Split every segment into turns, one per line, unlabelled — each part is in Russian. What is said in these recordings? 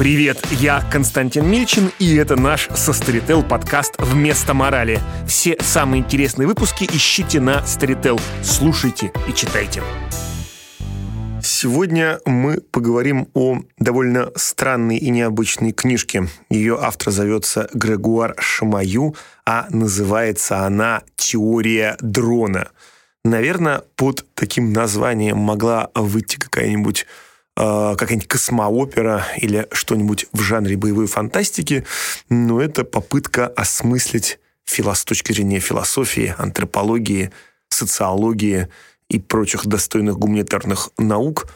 Привет, я Константин Мильчин, и это наш со Storytel подкаст «Вместо морали». Все самые интересные выпуски ищите на Storytel. Слушайте и читайте. Сегодня мы поговорим о довольно странной и необычной книжке. Ее автор зовется Грегуар Шамаю, а называется она «Теория дрона». Наверное, под таким названием могла выйти какая-нибудь какая-нибудь космоопера или что-нибудь в жанре боевой фантастики, но это попытка осмыслить филос с точки зрения философии, антропологии, социологии и прочих достойных гуманитарных наук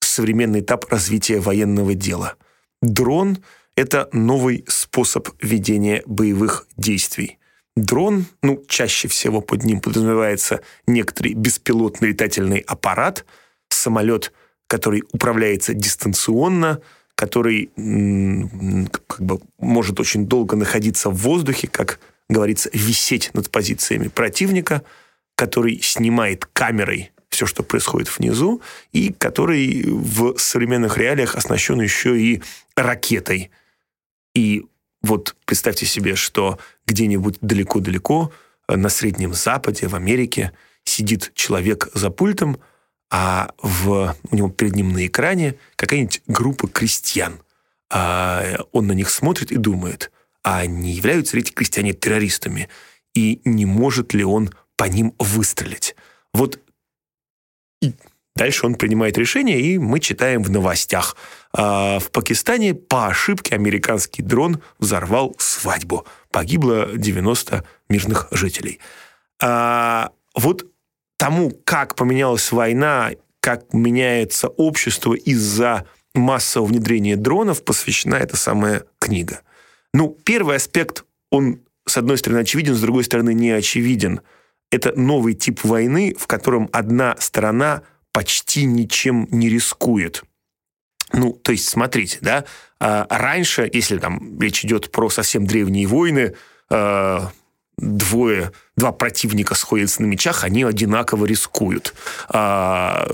современный этап развития военного дела. Дрон — это новый способ ведения боевых действий. Дрон, ну, чаще всего под ним подразумевается некоторый беспилотный летательный аппарат, самолет, который управляется дистанционно, который как бы может очень долго находиться в воздухе, как говорится, висеть над позициями противника, который снимает камерой все, что происходит внизу, и который в современных реалиях оснащен еще и ракетой. И вот представьте себе, что где-нибудь далеко-далеко э, на Среднем Западе, в Америке, сидит человек за пультом, а в, у него перед ним на экране какая-нибудь группа крестьян. А он на них смотрит и думает, а не являются ли эти крестьяне террористами? И не может ли он по ним выстрелить? Вот и дальше он принимает решение, и мы читаем в новостях. А в Пакистане по ошибке американский дрон взорвал свадьбу. Погибло 90 мирных жителей. А вот тому, как поменялась война, как меняется общество из-за массового внедрения дронов, посвящена эта самая книга. Ну, первый аспект, он, с одной стороны, очевиден, с другой стороны, не очевиден – это новый тип войны, в котором одна сторона почти ничем не рискует. Ну, то есть, смотрите, да, а, раньше, если там речь идет про совсем древние войны, а, двое, два противника сходятся на мечах, они одинаково рискуют. А,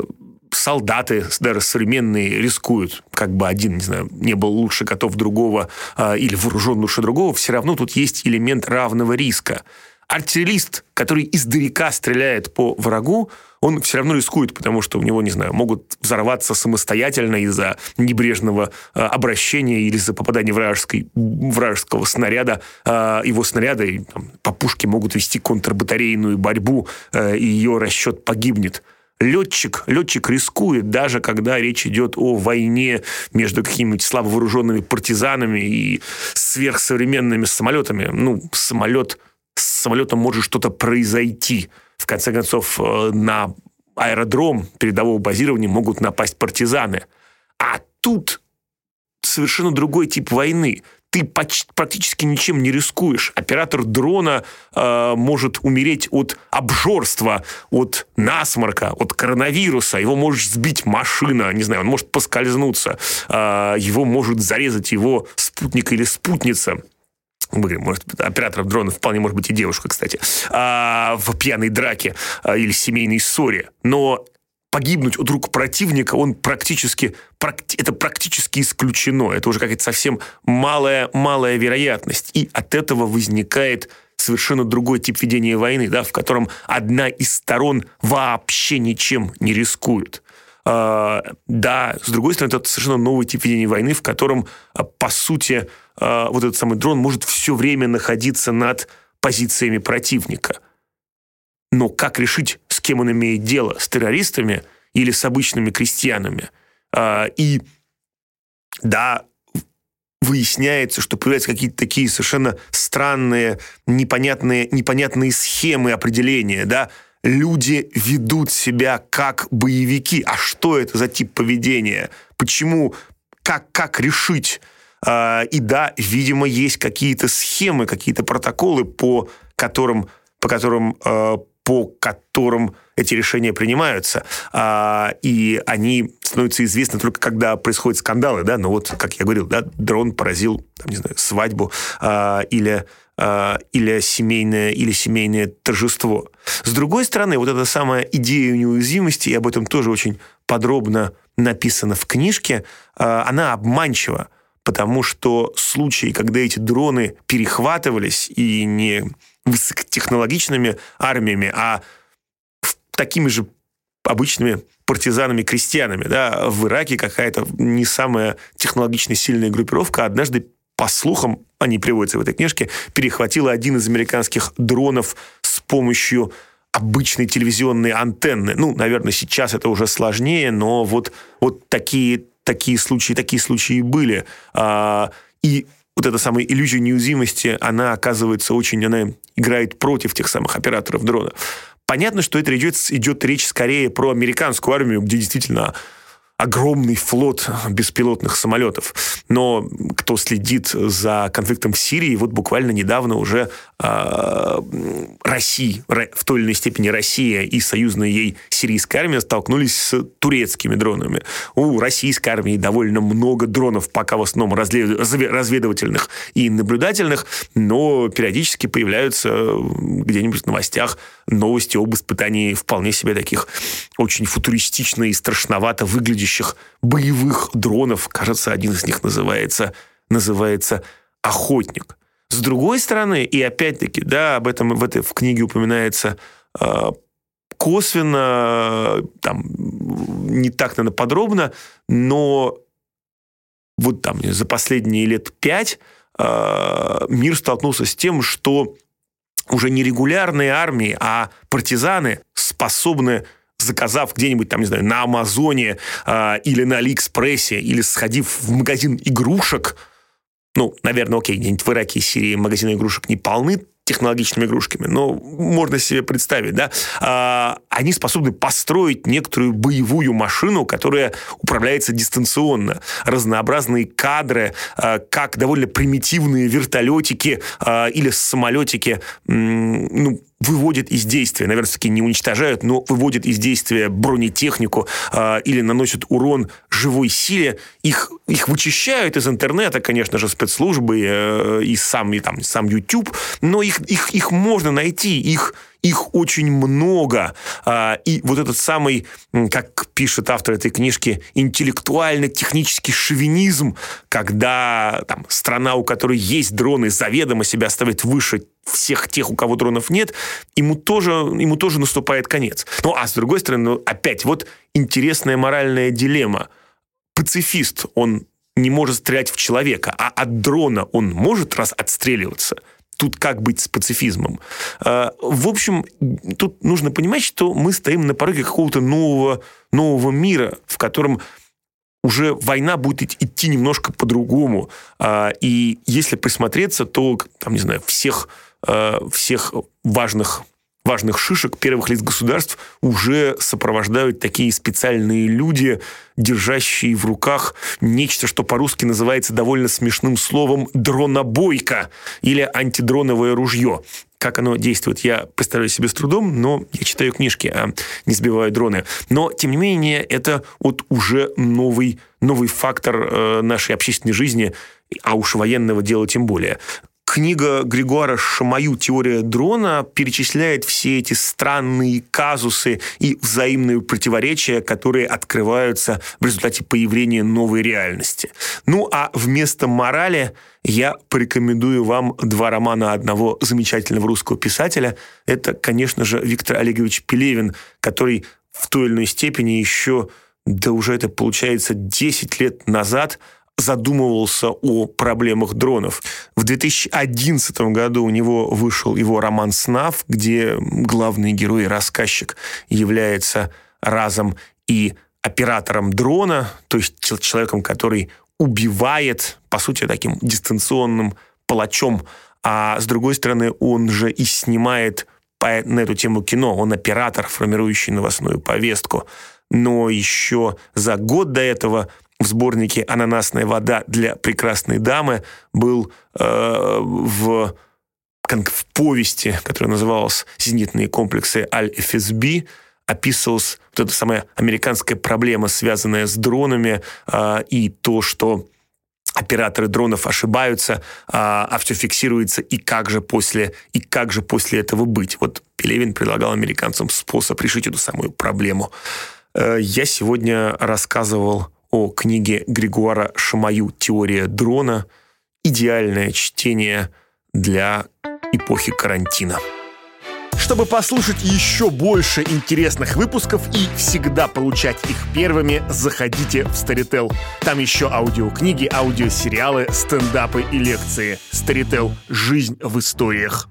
солдаты даже современные рискуют, как бы один, не знаю, не был лучше готов другого или вооружен лучше другого, все равно тут есть элемент равного риска артиллерист, который издалека стреляет по врагу, он все равно рискует, потому что у него, не знаю, могут взорваться самостоятельно из-за небрежного э, обращения или из-за попадания вражеской, вражеского снаряда. Э, его снаряда и, там, по пушке могут вести контрбатарейную борьбу, э, и ее расчет погибнет. Летчик, летчик рискует, даже когда речь идет о войне между какими-нибудь слабо вооруженными партизанами и сверхсовременными самолетами. Ну, самолет с самолетом может что-то произойти. В конце концов, э, на аэродром передового базирования могут напасть партизаны. А тут совершенно другой тип войны. Ты почти, практически ничем не рискуешь. Оператор дрона э, может умереть от обжорства, от насморка, от коронавируса. Его может сбить машина, не знаю, он может поскользнуться. Э, его может зарезать его спутник или спутница мы может, оператором дронов вполне может быть и девушка, кстати, а, в пьяной драке а, или семейной ссоре. Но погибнуть от рук противника, он практически, это практически исключено. Это уже какая-то совсем малая, малая вероятность. И от этого возникает совершенно другой тип ведения войны, да, в котором одна из сторон вообще ничем не рискует. А, да, с другой стороны, это совершенно новый тип ведения войны, в котором, а, по сути, а, вот этот самый дрон может все время находиться над позициями противника. Но как решить, с кем он имеет дело? С террористами или с обычными крестьянами? И да, выясняется, что появляются какие-то такие совершенно странные, непонятные, непонятные схемы определения, да, люди ведут себя как боевики. А что это за тип поведения? Почему? Как, как решить? А, и да, видимо, есть какие-то схемы, какие-то протоколы, по которым, по которым, а, по которым эти решения принимаются. А, и они становятся известны только когда происходят скандалы, да, ну вот, как я говорил, да, дрон поразил, там, не знаю, свадьбу или а, или семейное, или семейное торжество. С другой стороны, вот эта самая идея неуязвимости, и об этом тоже очень подробно написано в книжке, а, она обманчива, потому что случаи, когда эти дроны перехватывались и не высокотехнологичными армиями, а такими же обычными партизанами-крестьянами. Да? В Ираке какая-то не самая технологично сильная группировка однажды, по слухам, они приводятся в этой книжке, перехватила один из американских дронов с помощью обычной телевизионной антенны. Ну, наверное, сейчас это уже сложнее, но вот, вот такие, такие случаи, такие случаи были. А, и вот эта самая иллюзия неуязвимости, она оказывается очень, она играет против тех самых операторов дрона. Понятно, что это идет, идет речь скорее про американскую армию, где действительно огромный флот беспилотных самолетов. Но кто следит за конфликтом в Сирии, вот буквально недавно уже э, Россия, в той или иной степени Россия и союзная ей сирийская армия столкнулись с турецкими дронами. У российской армии довольно много дронов, пока в основном разведывательных и наблюдательных, но периодически появляются где-нибудь в новостях новости об испытании вполне себе таких очень футуристично и страшновато выглядящих боевых дронов. Кажется, один из них называется, называется «Охотник». С другой стороны, и опять-таки, да, об этом в, этой, в книге упоминается э, косвенно, там, не так, наверное, подробно, но вот там за последние лет пять э, мир столкнулся с тем, что уже не регулярные армии, а партизаны способны заказав где-нибудь там, не знаю, на Амазоне э, или на Алиэкспрессе, или сходив в магазин игрушек, ну, наверное, окей, где-нибудь в Ираке и Сирии магазины игрушек не полны технологичными игрушками, но можно себе представить, да, а, они способны построить некоторую боевую машину, которая управляется дистанционно. Разнообразные кадры, а, как довольно примитивные вертолетики а, или самолетики, ну, выводят из действия, наверное, все-таки не уничтожают, но выводят из действия бронетехнику э, или наносят урон живой силе, их, их вычищают из интернета, конечно же, спецслужбы э, и сам, и, там, сам YouTube, но их, их, их можно найти, их их очень много. А, и вот этот самый, как пишет автор этой книжки, интеллектуально-технический шовинизм, когда там, страна, у которой есть дроны, заведомо себя ставит выше всех тех, у кого дронов нет, ему тоже, ему тоже наступает конец. Ну, а с другой стороны, ну, опять, вот интересная моральная дилемма. Пацифист, он не может стрелять в человека, а от дрона он может раз отстреливаться – тут как быть с пацифизмом? А, в общем, тут нужно понимать, что мы стоим на пороге какого-то нового, нового мира, в котором уже война будет идти немножко по-другому. А, и если присмотреться, то, там, не знаю, всех, всех важных важных шишек первых лиц государств уже сопровождают такие специальные люди, держащие в руках нечто, что по-русски называется довольно смешным словом «дронобойка» или «антидроновое ружье». Как оно действует, я представляю себе с трудом, но я читаю книжки, а не сбиваю дроны. Но, тем не менее, это вот уже новый, новый фактор э, нашей общественной жизни, а уж военного дела тем более. Книга Григуара Шамаю «Теория дрона» перечисляет все эти странные казусы и взаимные противоречия, которые открываются в результате появления новой реальности. Ну а вместо морали я порекомендую вам два романа одного замечательного русского писателя. Это, конечно же, Виктор Олегович Пелевин, который в той или иной степени еще, да уже это получается 10 лет назад – задумывался о проблемах дронов. В 2011 году у него вышел его роман «Снав», где главный герой, рассказчик, является разом и оператором дрона, то есть человеком, который убивает, по сути, таким дистанционным палачом, а с другой стороны, он же и снимает по, на эту тему кино, он оператор, формирующий новостную повестку. Но еще за год до этого в сборнике «Ананасная вода для прекрасной дамы» был э, в, в повести, которая называлась «Зенитные комплексы Аль-ФСБ», описывалась вот эта самая американская проблема, связанная с дронами, э, и то, что операторы дронов ошибаются, а, а все фиксируется, и как же после, и как же после этого быть. Вот Пелевин предлагал американцам способ решить эту самую проблему. Э, я сегодня рассказывал о книге Григуара Шамаю «Теория дрона» – идеальное чтение для эпохи карантина.
Чтобы послушать еще больше интересных выпусков и всегда получать их первыми, заходите в Storytel. Там еще аудиокниги, аудиосериалы, стендапы и лекции. Storytel. Жизнь в историях.